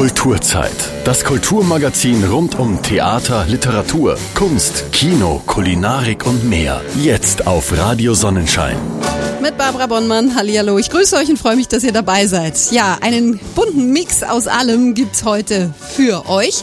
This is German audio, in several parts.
Kulturzeit. Das Kulturmagazin rund um Theater, Literatur, Kunst, Kino, Kulinarik und mehr. Jetzt auf Radio Sonnenschein Barbara Bonnmann. Hallihallo, ich grüße euch und freue mich, dass ihr dabei seid. Ja, einen bunten Mix aus allem gibt's heute für euch.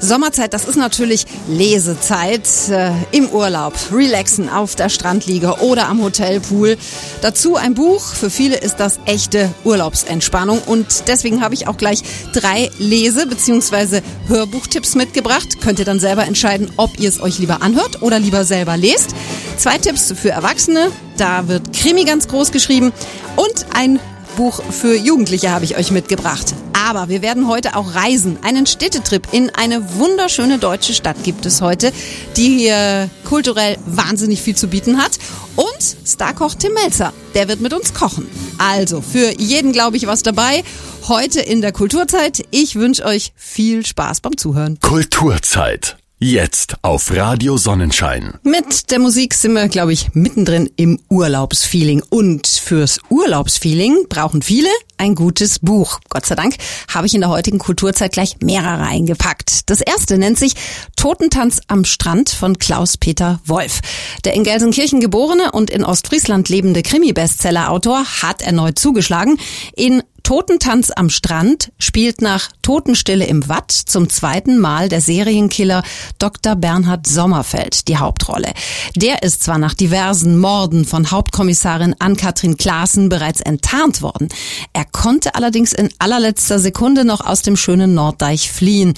Sommerzeit, das ist natürlich Lesezeit äh, im Urlaub, relaxen auf der Strandliege oder am Hotelpool. Dazu ein Buch. Für viele ist das echte Urlaubsentspannung und deswegen habe ich auch gleich drei Lese- bzw. Hörbuchtipps mitgebracht. Könnt ihr dann selber entscheiden, ob ihr es euch lieber anhört oder lieber selber lest. Zwei Tipps für Erwachsene. Da wird Krimi ganz groß geschrieben. Und ein Buch für Jugendliche habe ich euch mitgebracht. Aber wir werden heute auch reisen. Einen Städtetrip in eine wunderschöne deutsche Stadt gibt es heute, die hier kulturell wahnsinnig viel zu bieten hat. Und Starkoch Tim Melzer, der wird mit uns kochen. Also für jeden, glaube ich, was dabei. Heute in der Kulturzeit. Ich wünsche euch viel Spaß beim Zuhören. Kulturzeit. Jetzt auf Radio Sonnenschein. Mit der Musik sind wir, glaube ich, mittendrin im Urlaubsfeeling. Und fürs Urlaubsfeeling brauchen viele ein gutes Buch. Gott sei Dank habe ich in der heutigen Kulturzeit gleich mehrere eingepackt. Das erste nennt sich Totentanz am Strand von Klaus-Peter Wolf. Der in Gelsenkirchen geborene und in Ostfriesland lebende Krimi-Bestseller-Autor hat erneut zugeschlagen. In Totentanz am Strand spielt nach Totenstille im Watt zum zweiten Mal der Serienkiller Dr. Bernhard Sommerfeld die Hauptrolle. Der ist zwar nach diversen Morden von Hauptkommissarin Ann-Kathrin Klaassen bereits enttarnt worden. Er konnte allerdings in allerletzter Sekunde noch aus dem schönen Norddeich fliehen.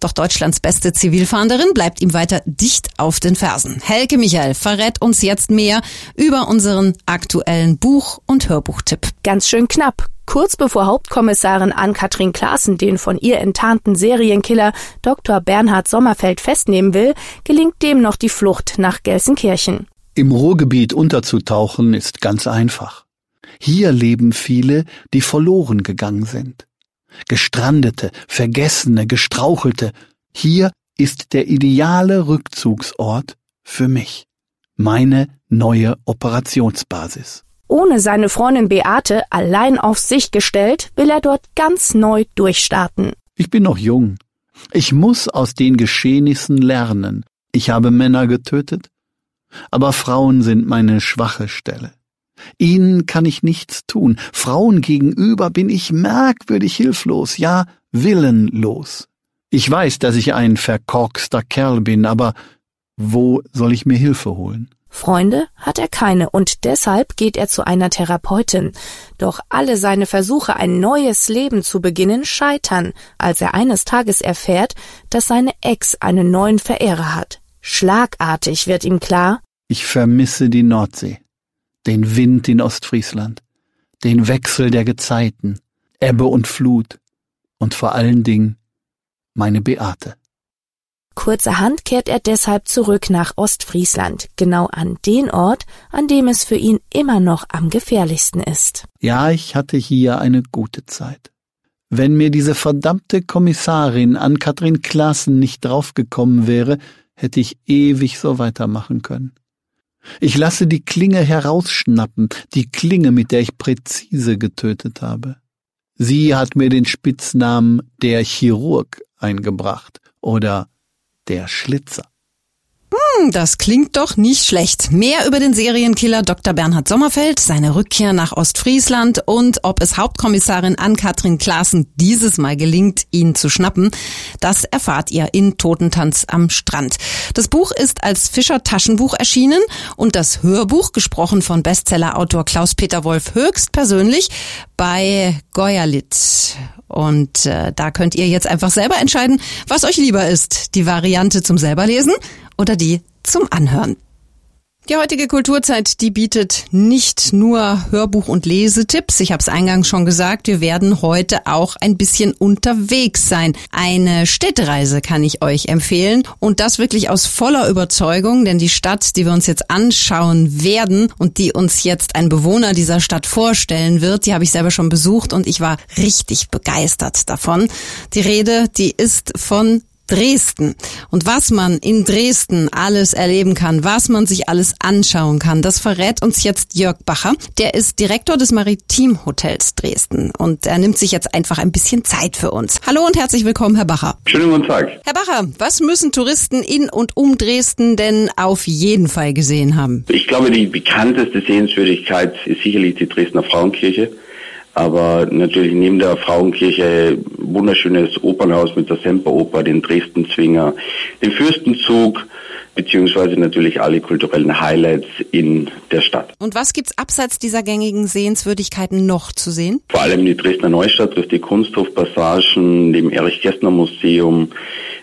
Doch Deutschlands beste Zivilfahnderin bleibt ihm weiter dicht auf den Fersen. Helke Michael verrät uns jetzt mehr über unseren aktuellen Buch- und Hörbuchtipp. Ganz schön knapp Kurz bevor Hauptkommissarin Ann-Kathrin Klaassen den von ihr enttarnten Serienkiller Dr. Bernhard Sommerfeld festnehmen will, gelingt dem noch die Flucht nach Gelsenkirchen. Im Ruhrgebiet unterzutauchen ist ganz einfach. Hier leben viele, die verloren gegangen sind. Gestrandete, Vergessene, Gestrauchelte. Hier ist der ideale Rückzugsort für mich. Meine neue Operationsbasis. Ohne seine Freundin Beate allein auf sich gestellt, will er dort ganz neu durchstarten. Ich bin noch jung. Ich muss aus den Geschehnissen lernen. Ich habe Männer getötet, aber Frauen sind meine schwache Stelle. Ihnen kann ich nichts tun. Frauen gegenüber bin ich merkwürdig hilflos, ja willenlos. Ich weiß, dass ich ein verkorkster Kerl bin, aber wo soll ich mir Hilfe holen? Freunde hat er keine und deshalb geht er zu einer Therapeutin. Doch alle seine Versuche, ein neues Leben zu beginnen, scheitern, als er eines Tages erfährt, dass seine Ex einen neuen Verehrer hat. Schlagartig wird ihm klar, ich vermisse die Nordsee, den Wind in Ostfriesland, den Wechsel der Gezeiten, Ebbe und Flut und vor allen Dingen meine Beate. Kurzerhand kehrt er deshalb zurück nach Ostfriesland, genau an den Ort, an dem es für ihn immer noch am gefährlichsten ist. Ja, ich hatte hier eine gute Zeit. Wenn mir diese verdammte Kommissarin an Katrin Klaassen nicht draufgekommen wäre, hätte ich ewig so weitermachen können. Ich lasse die Klinge herausschnappen, die Klinge, mit der ich präzise getötet habe. Sie hat mir den Spitznamen der Chirurg eingebracht oder der Schlitzer. Hm, das klingt doch nicht schlecht. Mehr über den Serienkiller Dr. Bernhard Sommerfeld, seine Rückkehr nach Ostfriesland und ob es Hauptkommissarin Ann-Kathrin Klaassen dieses Mal gelingt, ihn zu schnappen, das erfahrt ihr in Totentanz am Strand. Das Buch ist als Fischer Taschenbuch erschienen und das Hörbuch, gesprochen von Bestsellerautor Klaus-Peter Wolf höchstpersönlich, bei Goyalit. Und äh, da könnt ihr jetzt einfach selber entscheiden, was euch lieber ist. Die Variante zum selberlesen oder die zum Anhören. Die heutige Kulturzeit, die bietet nicht nur Hörbuch- und Lesetipps. Ich habe es eingangs schon gesagt, wir werden heute auch ein bisschen unterwegs sein. Eine Städtereise kann ich euch empfehlen und das wirklich aus voller Überzeugung, denn die Stadt, die wir uns jetzt anschauen werden und die uns jetzt ein Bewohner dieser Stadt vorstellen wird, die habe ich selber schon besucht und ich war richtig begeistert davon. Die Rede, die ist von Dresden. Und was man in Dresden alles erleben kann, was man sich alles anschauen kann, das verrät uns jetzt Jörg Bacher. Der ist Direktor des Maritimhotels Dresden und er nimmt sich jetzt einfach ein bisschen Zeit für uns. Hallo und herzlich willkommen, Herr Bacher. Schönen guten Tag. Herr Bacher, was müssen Touristen in und um Dresden denn auf jeden Fall gesehen haben? Ich glaube, die bekannteste Sehenswürdigkeit ist sicherlich die Dresdner Frauenkirche. Aber natürlich neben der Frauenkirche wunderschönes Opernhaus mit der Semperoper, den Dresden-Zwinger, den Fürstenzug, beziehungsweise natürlich alle kulturellen Highlights in der Stadt. Und was gibt's abseits dieser gängigen Sehenswürdigkeiten noch zu sehen? Vor allem die Dresdner Neustadt durch die Kunsthofpassagen, dem Erich-Kästner-Museum,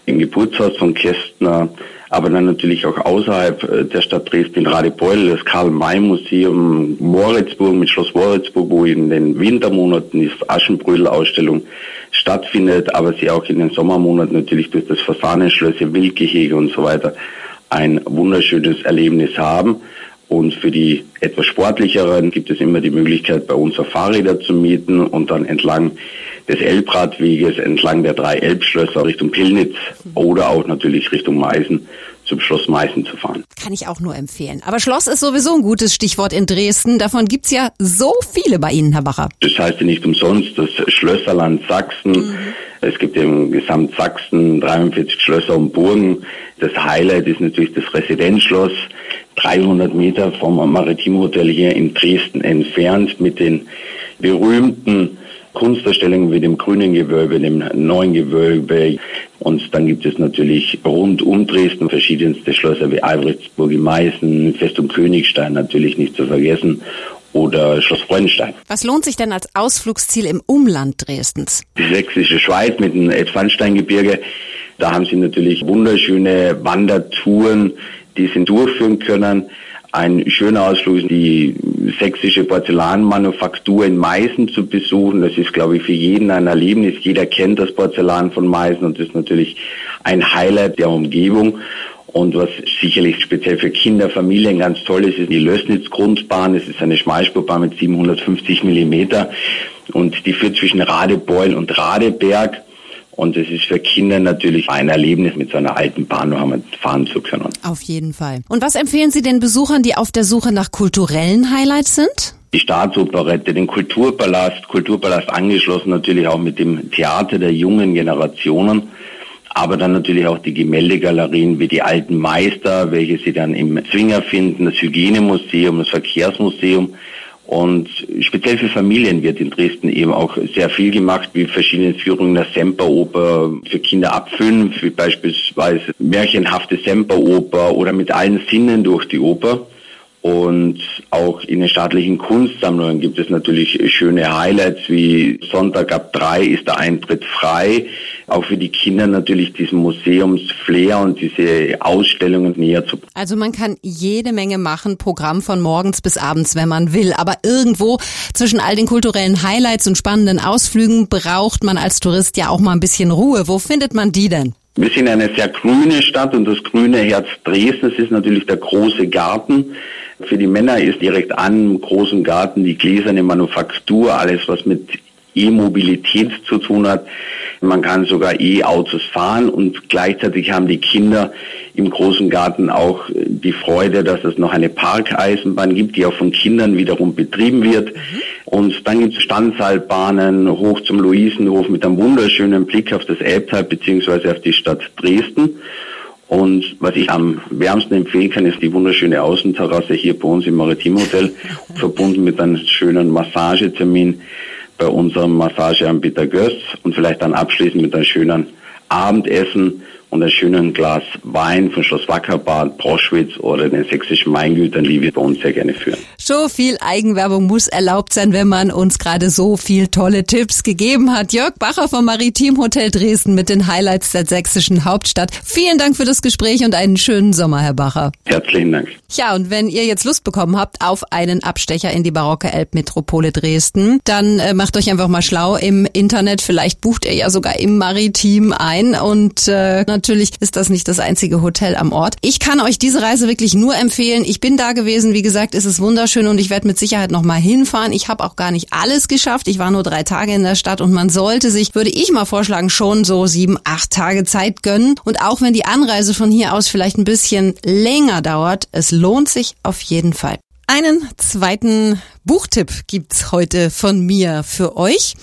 im Geburtshaus von Kästner, aber dann natürlich auch außerhalb äh, der Stadt Dresden, Radebeul, das Karl-May-Museum, Moritzburg mit Schloss Moritzburg, wo in den Wintermonaten die Aschenbrödel-Ausstellung stattfindet, aber sie auch in den Sommermonaten natürlich durch das Fasanenschlösschen, Wildgehege und so weiter ein wunderschönes Erlebnis haben. Und für die etwas sportlicheren gibt es immer die Möglichkeit, bei uns Fahrräder zu mieten und dann entlang des Elbradweges entlang der drei Elbschlösser Richtung Pillnitz oder auch natürlich Richtung Meißen zum Schloss Meißen zu fahren. Kann ich auch nur empfehlen. Aber Schloss ist sowieso ein gutes Stichwort in Dresden. Davon gibt's ja so viele bei Ihnen, Herr Bacher. Das heißt ja nicht umsonst das Schlösserland Sachsen. Mhm. Es gibt im Gesamtsachsen 43 Schlösser und Burgen. Das Highlight ist natürlich das Residenzschloss, 300 Meter vom Maritimhotel hier in Dresden entfernt mit den berühmten Kunsterstellungen wie dem grünen Gewölbe, dem neuen Gewölbe. Und dann gibt es natürlich rund um Dresden verschiedenste Schlösser wie Albrechtsburg in Meißen, Festung Königstein natürlich nicht zu vergessen oder Schloss Freudenstein. Was lohnt sich denn als Ausflugsziel im Umland Dresdens? Die sächsische Schweiz mit dem Elbsandsteingebirge. Da haben Sie natürlich wunderschöne Wandertouren, die Sie durchführen können. Ein schöner Ausflug ist die sächsische Porzellanmanufaktur in Meißen zu besuchen. Das ist, glaube ich, für jeden ein Erlebnis. Jeder kennt das Porzellan von Meißen und das ist natürlich ein Highlight der Umgebung. Und was sicherlich speziell für Kinder, Familien ganz toll ist, ist die Lößnitz-Grundbahn. Es ist eine Schmalspurbahn mit 750 Millimeter und die führt zwischen Radebeul und Radeberg. Und es ist für Kinder natürlich ein Erlebnis, mit so einer alten einmal fahren zu können. Auf jeden Fall. Und was empfehlen Sie den Besuchern, die auf der Suche nach kulturellen Highlights sind? Die Staatsoperette, den Kulturpalast, Kulturpalast angeschlossen natürlich auch mit dem Theater der jungen Generationen aber dann natürlich auch die Gemäldegalerien wie die alten Meister, welche Sie dann im Zwinger finden, das Hygienemuseum, das Verkehrsmuseum und speziell für Familien wird in Dresden eben auch sehr viel gemacht, wie verschiedene Führungen der Semperoper für Kinder ab fünf, wie beispielsweise märchenhafte Semperoper oder mit allen Sinnen durch die Oper. Und auch in den staatlichen Kunstsammlungen gibt es natürlich schöne Highlights wie Sonntag ab drei ist der Eintritt frei. Auch für die Kinder natürlich diesen Museumsflair und diese Ausstellungen näher zu. Also man kann jede Menge machen, Programm von morgens bis abends, wenn man will. Aber irgendwo zwischen all den kulturellen Highlights und spannenden Ausflügen braucht man als Tourist ja auch mal ein bisschen Ruhe. Wo findet man die denn? Wir sind eine sehr grüne Stadt und das grüne Herz Dresdens ist natürlich der große Garten. Für die Männer ist direkt an im großen Garten die gläserne Manufaktur, alles was mit E-Mobilität zu tun hat. Man kann sogar E-Autos fahren und gleichzeitig haben die Kinder im großen Garten auch die Freude, dass es noch eine Parkeisenbahn gibt, die auch von Kindern wiederum betrieben wird. Mhm. Und dann gibt es Standseilbahnen hoch zum Luisenhof mit einem wunderschönen Blick auf das Elbtal beziehungsweise auf die Stadt Dresden. Und was ich am wärmsten empfehlen kann, ist die wunderschöne Außenterrasse hier bei uns im Maritimhotel, verbunden mit einem schönen Massagetermin bei unserem Massageanbieter Göss und vielleicht dann abschließend mit einem schönen Abendessen und einem schönen Glas Wein von Schloss Wackerbad, Proschwitz oder den sächsischen Weingütern, die wir bei uns sehr gerne führen. So viel Eigenwerbung muss erlaubt sein, wenn man uns gerade so viel tolle Tipps gegeben hat. Jörg Bacher vom Maritim Hotel Dresden mit den Highlights der sächsischen Hauptstadt. Vielen Dank für das Gespräch und einen schönen Sommer, Herr Bacher. Herzlichen Dank. Ja, und wenn ihr jetzt Lust bekommen habt auf einen Abstecher in die barocke Elbmetropole Dresden, dann äh, macht euch einfach mal schlau im Internet. Vielleicht bucht ihr ja sogar im Maritim ein und äh, natürlich ist das nicht das einzige Hotel am Ort. Ich kann euch diese Reise wirklich nur empfehlen. Ich bin da gewesen, wie gesagt, ist es wunderschön und ich werde mit Sicherheit noch mal hinfahren. Ich habe auch gar nicht alles geschafft. Ich war nur drei Tage in der Stadt und man sollte sich, würde ich mal vorschlagen, schon so sieben, acht Tage Zeit gönnen. Und auch wenn die Anreise von hier aus vielleicht ein bisschen länger dauert, es lohnt sich auf jeden Fall. Einen zweiten Buchtipp gibt's heute von mir für euch.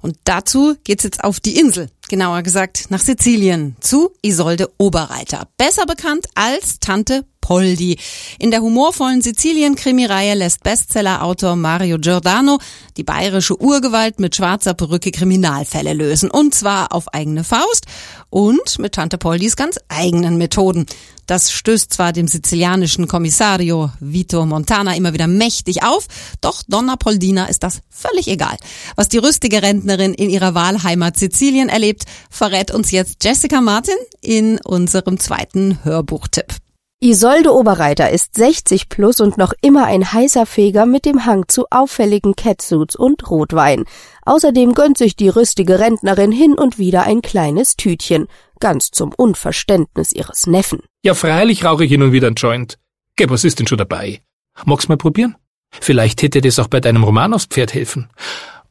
Und dazu geht's jetzt auf die Insel, genauer gesagt nach Sizilien, zu Isolde Oberreiter, besser bekannt als Tante Poldi. In der humorvollen Sizilien-Krimireihe lässt Bestseller-Autor Mario Giordano die bayerische Urgewalt mit schwarzer Perücke Kriminalfälle lösen. Und zwar auf eigene Faust und mit Tante Poldis ganz eigenen Methoden. Das stößt zwar dem sizilianischen Kommissario Vito Montana immer wieder mächtig auf, doch Donna Poldina ist das völlig egal. Was die rüstige Rentnerin in ihrer Wahlheimat Sizilien erlebt, verrät uns jetzt Jessica Martin in unserem zweiten Hörbuchtipp. Isolde Oberreiter ist 60 plus und noch immer ein heißer Feger mit dem Hang zu auffälligen Catsuits und Rotwein. Außerdem gönnt sich die rüstige Rentnerin hin und wieder ein kleines Tütchen, ganz zum Unverständnis ihres Neffen. Ja, freilich rauche ich hin und wieder ein Joint. Geh, was ist denn schon dabei? Magst mal probieren? Vielleicht hätte das auch bei deinem Roman aufs Pferd helfen.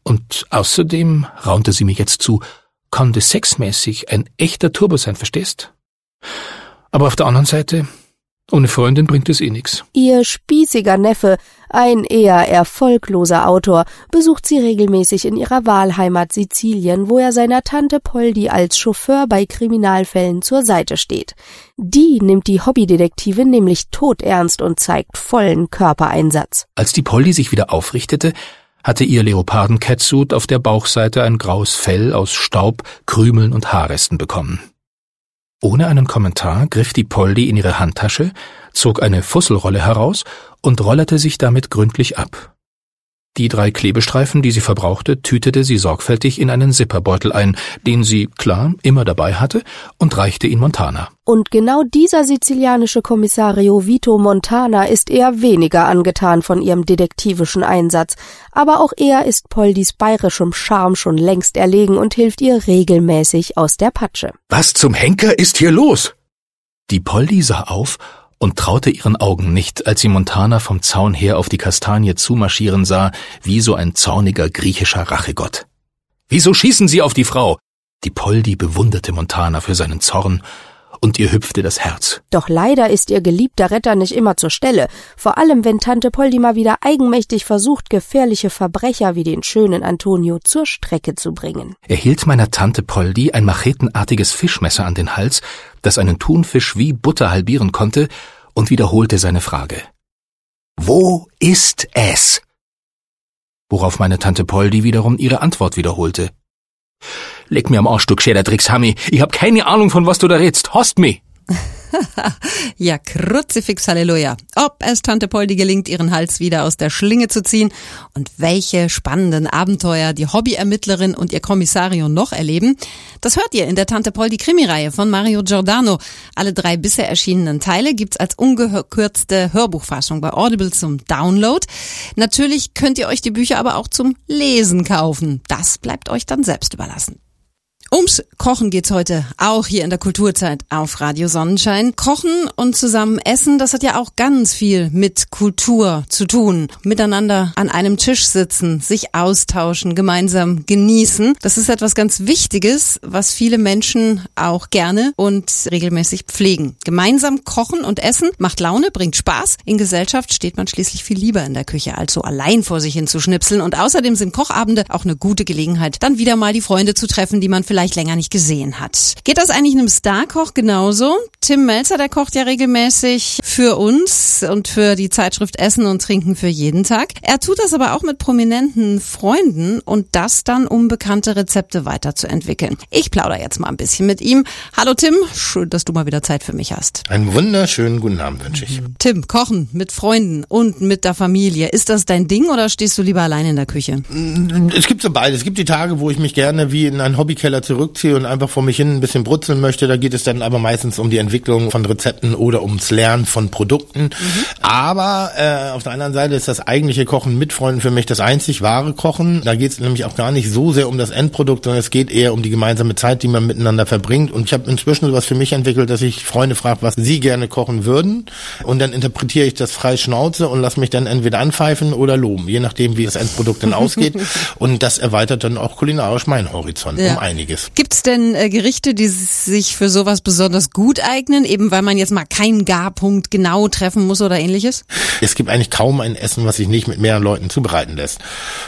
Und außerdem, raunte sie mir jetzt zu, kann das sexmäßig ein echter Turbo sein, verstehst? Aber auf der anderen Seite, ohne Freundin bringt es eh nix. Ihr spießiger Neffe, ein eher erfolgloser Autor, besucht sie regelmäßig in ihrer Wahlheimat Sizilien, wo er seiner Tante Poldi als Chauffeur bei Kriminalfällen zur Seite steht. Die nimmt die Hobbydetektive nämlich todernst und zeigt vollen Körpereinsatz. Als die Poldi sich wieder aufrichtete, hatte ihr Leoparden-Catsuit auf der Bauchseite ein graues Fell aus Staub, Krümeln und Haarresten bekommen. Ohne einen Kommentar griff die Poldi in ihre Handtasche, zog eine Fusselrolle heraus und rollerte sich damit gründlich ab. Die drei Klebestreifen, die sie verbrauchte, tütete sie sorgfältig in einen Zipperbeutel ein, den sie, klar, immer dabei hatte, und reichte ihn Montana. Und genau dieser sizilianische Kommissario Vito Montana ist eher weniger angetan von ihrem detektivischen Einsatz, aber auch er ist Poldis bayerischem Charme schon längst erlegen und hilft ihr regelmäßig aus der Patsche. Was zum Henker ist hier los? Die Poldi sah auf und traute ihren Augen nicht, als sie Montana vom Zaun her auf die Kastanie zumarschieren sah, wie so ein zorniger griechischer Rachegott. Wieso schießen Sie auf die Frau? Die Poldi bewunderte Montana für seinen Zorn und ihr hüpfte das Herz. Doch leider ist ihr geliebter Retter nicht immer zur Stelle, vor allem wenn Tante Poldi mal wieder eigenmächtig versucht, gefährliche Verbrecher wie den schönen Antonio zur Strecke zu bringen. Er hielt meiner Tante Poldi ein machetenartiges Fischmesser an den Hals, das einen Thunfisch wie Butter halbieren konnte, und wiederholte seine Frage. Wo ist es? Worauf meine Tante Poldi wiederum ihre Antwort wiederholte. Leg mir am Arsch, du gescheiter Dreckshammi. Ich hab keine Ahnung, von was du da redst. Host mi! ja, Kruzifix Halleluja. Ob es Tante Poldi gelingt, ihren Hals wieder aus der Schlinge zu ziehen und welche spannenden Abenteuer die Hobbyermittlerin und ihr Kommissario noch erleben, das hört ihr in der Tante Poldi Krimireihe von Mario Giordano. Alle drei bisher erschienenen Teile gibt's als ungekürzte Hörbuchfassung bei Audible zum Download. Natürlich könnt ihr euch die Bücher aber auch zum Lesen kaufen. Das bleibt euch dann selbst überlassen. Ums Kochen geht's heute auch hier in der Kulturzeit auf Radio Sonnenschein. Kochen und zusammen essen, das hat ja auch ganz viel mit Kultur zu tun. Miteinander an einem Tisch sitzen, sich austauschen, gemeinsam genießen. Das ist etwas ganz Wichtiges, was viele Menschen auch gerne und regelmäßig pflegen. Gemeinsam kochen und essen macht Laune, bringt Spaß. In Gesellschaft steht man schließlich viel lieber in der Küche, als so allein vor sich hin zu schnipseln. Und außerdem sind Kochabende auch eine gute Gelegenheit, dann wieder mal die Freunde zu treffen, die man vielleicht vielleicht länger nicht gesehen hat. Geht das eigentlich einem Starkoch genauso? Tim Melzer, der kocht ja regelmäßig für uns und für die Zeitschrift Essen und Trinken für jeden Tag. Er tut das aber auch mit prominenten Freunden und das dann, um bekannte Rezepte weiterzuentwickeln. Ich plaudere jetzt mal ein bisschen mit ihm. Hallo Tim, schön, dass du mal wieder Zeit für mich hast. Einen wunderschönen guten Abend wünsche ich. Tim, kochen mit Freunden und mit der Familie. Ist das dein Ding oder stehst du lieber allein in der Küche? Es gibt so beides. Es gibt die Tage, wo ich mich gerne wie in einen Hobbykeller zurückziehe und einfach vor mich hin ein bisschen brutzeln möchte, da geht es dann aber meistens um die Entwicklung von Rezepten oder ums Lernen von Produkten. Mhm. Aber äh, auf der anderen Seite ist das eigentliche Kochen mit Freunden für mich das einzig wahre Kochen. Da geht es nämlich auch gar nicht so sehr um das Endprodukt, sondern es geht eher um die gemeinsame Zeit, die man miteinander verbringt. Und ich habe inzwischen sowas für mich entwickelt, dass ich Freunde frage, was sie gerne kochen würden. Und dann interpretiere ich das frei Schnauze und lasse mich dann entweder anpfeifen oder loben, je nachdem, wie das Endprodukt dann ausgeht. Und das erweitert dann auch kulinarisch meinen Horizont ja. um einiges. Gibt's denn äh, Gerichte, die sich für sowas besonders gut eignen, eben weil man jetzt mal keinen Garpunkt genau treffen muss oder ähnliches? Es gibt eigentlich kaum ein Essen, was sich nicht mit mehreren Leuten zubereiten lässt.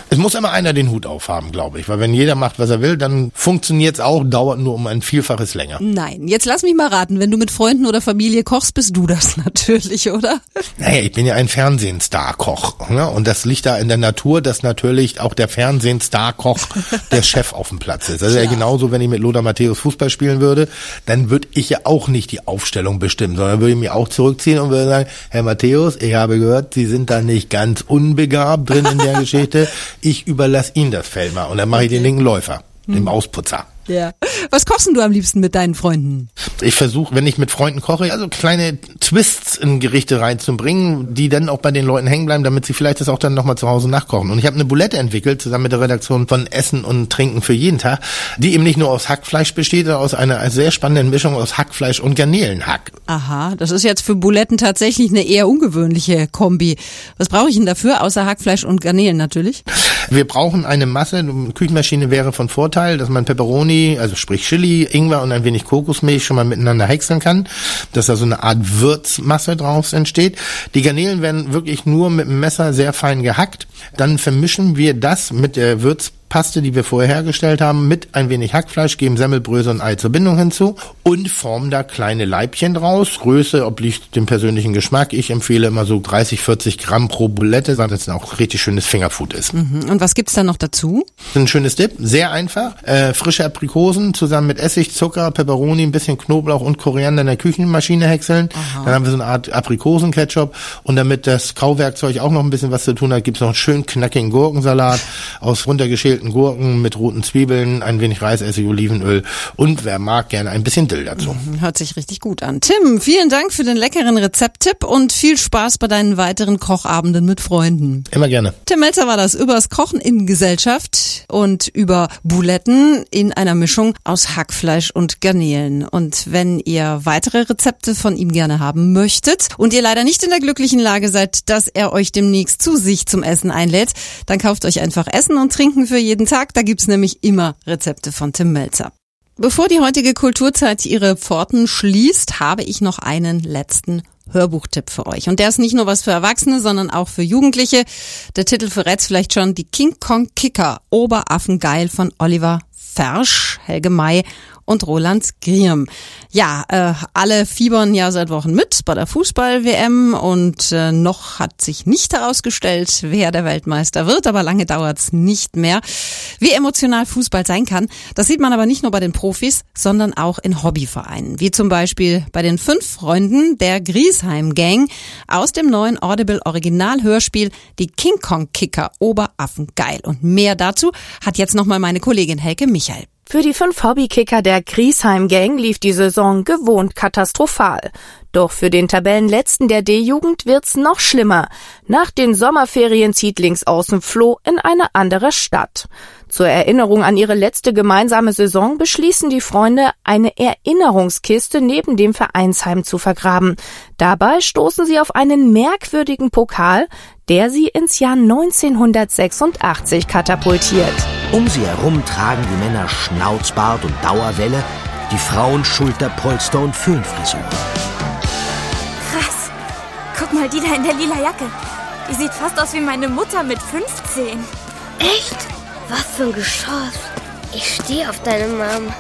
Es muss immer einer den Hut aufhaben, glaube ich, weil wenn jeder macht, was er will, dann funktioniert's auch, dauert nur um ein Vielfaches länger. Nein, jetzt lass mich mal raten, wenn du mit Freunden oder Familie kochst, bist du das natürlich, oder? Naja, ich bin ja ein Fernsehstar-Koch. Ne? Und das liegt da in der Natur, dass natürlich auch der Fernsehstar-Koch der Chef auf dem Platz ist. Also ja genauso, wenn ich mit Lothar Matthäus Fußball spielen würde, dann würde ich ja auch nicht die Aufstellung bestimmen, sondern würde ich mich auch zurückziehen und würde sagen, Herr Matthäus, ich habe gehört, Sie sind da nicht ganz unbegabt drin in der Geschichte. Ich überlasse Ihnen das Feld mal und dann mache ich den linken Läufer, hm. den Ausputzer. Ja. Was kochst du am liebsten mit deinen Freunden? Ich versuche, wenn ich mit Freunden koche, also kleine Twists in Gerichte reinzubringen, die dann auch bei den Leuten hängen bleiben, damit sie vielleicht das auch dann nochmal zu Hause nachkochen. Und ich habe eine Boulette entwickelt, zusammen mit der Redaktion von Essen und Trinken für jeden Tag, die eben nicht nur aus Hackfleisch besteht, sondern aus einer sehr spannenden Mischung aus Hackfleisch und Garnelenhack. Aha, das ist jetzt für Buletten tatsächlich eine eher ungewöhnliche Kombi. Was brauche ich denn dafür, außer Hackfleisch und Garnelen natürlich? Wir brauchen eine Masse, eine Küchenmaschine wäre von Vorteil, dass man Peperoni, also sprich Chili, Ingwer und ein wenig Kokosmilch schon mal miteinander häckseln kann, dass da so eine Art Würzmasse draus entsteht. Die Garnelen werden wirklich nur mit dem Messer sehr fein gehackt. Dann vermischen wir das mit der Würz Paste, die wir vorher hergestellt haben, mit ein wenig Hackfleisch, geben Semmelbrösel und Ei zur Bindung hinzu und formen da kleine Leibchen draus. Größe obliegt dem persönlichen Geschmack. Ich empfehle immer so 30, 40 Gramm pro Bulette, weil das auch richtig schönes Fingerfood ist. Mhm. Und was gibt's da noch dazu? Ein schönes Dip, sehr einfach. Äh, frische Aprikosen zusammen mit Essig, Zucker, Peperoni, ein bisschen Knoblauch und Koriander in der Küchenmaschine häckseln. Aha. Dann haben wir so eine Art Aprikosenketchup und damit das Kauwerkzeug auch noch ein bisschen was zu tun hat, gibt's noch einen schön knackigen Gurkensalat aus runtergeschälten gegrillten Gurken mit roten Zwiebeln, ein wenig Reisessig, Olivenöl und wer mag gerne ein bisschen Dill dazu. Mhm, hört sich richtig gut an. Tim, vielen Dank für den leckeren Rezepttipp und viel Spaß bei deinen weiteren Kochabenden mit Freunden. Immer gerne. Tim Melzer war das übers Kochen in Gesellschaft und über Buletten in einer Mischung aus Hackfleisch und Garnelen. Und wenn ihr weitere Rezepte von ihm gerne haben möchtet und ihr leider nicht in der glücklichen Lage seid, dass er euch demnächst zu sich zum Essen einlädt, dann kauft euch einfach Essen und Trinken für jeden Tag. Da gibt's nämlich immer Rezepte von Tim Melzer. Bevor die heutige Kulturzeit ihre Pforten schließt, habe ich noch einen letzten Hörbuchtipp für euch. Und der ist nicht nur was für Erwachsene, sondern auch für Jugendliche. Der Titel verrät's vielleicht schon, die King Kong Kicker, Oberaffengeil von Oliver Fersch, Helge May und Roland Griem. Ja, äh, alle fiebern ja seit Wochen mit bei der Fußball-WM und äh, noch hat sich nicht herausgestellt, wer der Weltmeister wird, aber lange dauert's nicht mehr. Wie emotional Fußball sein kann, das sieht man aber nicht nur bei den Profis, sondern auch in Hobbyvereinen, wie zum Beispiel bei den fünf Freunden der Griesheim Gang aus dem neuen Audible Original Hörspiel Die King Kong Kicker Oberaffen geil. Und mehr dazu hat jetzt nochmal meine Kollegin Helke Michael. Für die fünf Hobbykicker der Griesheim Gang lief die Saison gewohnt katastrophal. Doch für den Tabellenletzten der D-Jugend wird's noch schlimmer. Nach den Sommerferien zieht links außen Flo in eine andere Stadt. Zur Erinnerung an ihre letzte gemeinsame Saison beschließen die Freunde, eine Erinnerungskiste neben dem Vereinsheim zu vergraben. Dabei stoßen sie auf einen merkwürdigen Pokal, der sie ins Jahr 1986 katapultiert. Um sie herum tragen die Männer Schnauzbart und Dauerwelle, die Frauen Schulterpolster und Föhnfrisur. Krass. Guck mal, die da in der lila Jacke. Die sieht fast aus wie meine Mutter mit 15. Echt? Was für ein Geschoss. Ich stehe auf deine Mom.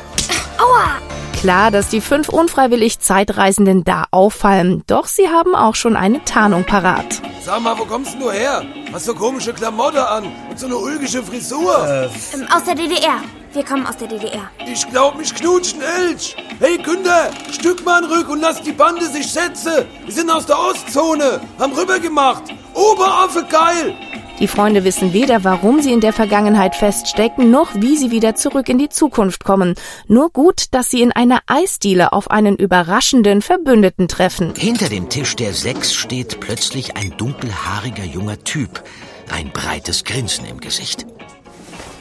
Aua! Klar, dass die fünf unfreiwillig Zeitreisenden da auffallen, doch sie haben auch schon eine Tarnung parat. Sag mal, wo kommst du her? Hast so komische Klamotte an und so eine ulgische Frisur. Äh, ähm, aus der DDR. Wir kommen aus der DDR. Ich glaub, mich knutschen Elch. Hey, Günther, stück mal Rück und lass die Bande sich setzen. Wir sind aus der Ostzone, haben rübergemacht. Oberaffe geil. Die Freunde wissen weder, warum sie in der Vergangenheit feststecken, noch wie sie wieder zurück in die Zukunft kommen. Nur gut, dass sie in einer Eisdiele auf einen überraschenden Verbündeten treffen. Hinter dem Tisch der sechs steht plötzlich ein dunkelhaariger junger Typ. Ein breites Grinsen im Gesicht.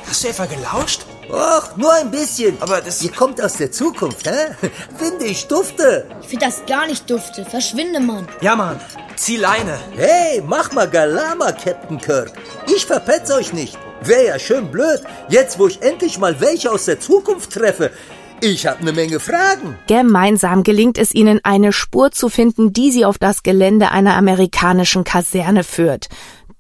Hast du etwa gelauscht? Och, nur ein bisschen. Aber das... Ihr kommt aus der Zukunft, hä? Finde ich dufte. Ich finde das gar nicht dufte. Verschwinde, Mann. Ja, Mann. Zieh Leine. Hey, mach mal Galama, Captain Kirk. Ich verpetz euch nicht. Wäre ja schön blöd, jetzt wo ich endlich mal welche aus der Zukunft treffe. Ich habe eine Menge Fragen. Gemeinsam gelingt es ihnen, eine Spur zu finden, die sie auf das Gelände einer amerikanischen Kaserne führt.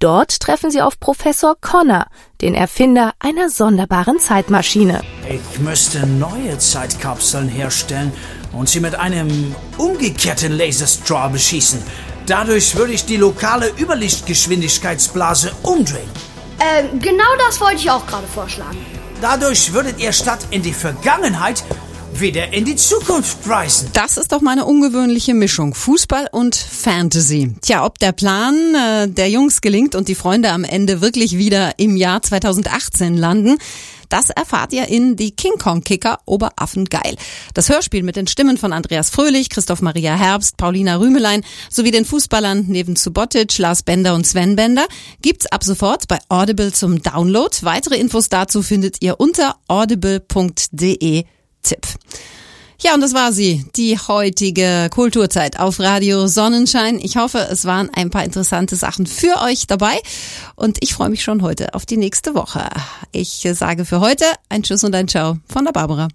Dort treffen sie auf Professor Connor, den Erfinder einer sonderbaren Zeitmaschine. Ich müsste neue Zeitkapseln herstellen und sie mit einem umgekehrten Laserstrahl beschießen. Dadurch würde ich die lokale Überlichtgeschwindigkeitsblase umdrehen. Ähm, genau das wollte ich auch gerade vorschlagen. Dadurch würdet ihr statt in die Vergangenheit wieder in die Zukunft reisen. Das ist doch mal eine ungewöhnliche Mischung. Fußball und Fantasy. Tja, ob der Plan äh, der Jungs gelingt und die Freunde am Ende wirklich wieder im Jahr 2018 landen, das erfahrt ihr in die King Kong Kicker Oberaffen geil. Das Hörspiel mit den Stimmen von Andreas Fröhlich, Christoph Maria Herbst, Paulina Rümelein sowie den Fußballern Neven Subotic, Lars Bender und Sven Bender gibt's ab sofort bei Audible zum Download. Weitere Infos dazu findet ihr unter audible.de Tipp. Ja, und das war sie, die heutige Kulturzeit auf Radio Sonnenschein. Ich hoffe, es waren ein paar interessante Sachen für euch dabei und ich freue mich schon heute auf die nächste Woche. Ich sage für heute ein Tschüss und ein Ciao von der Barbara.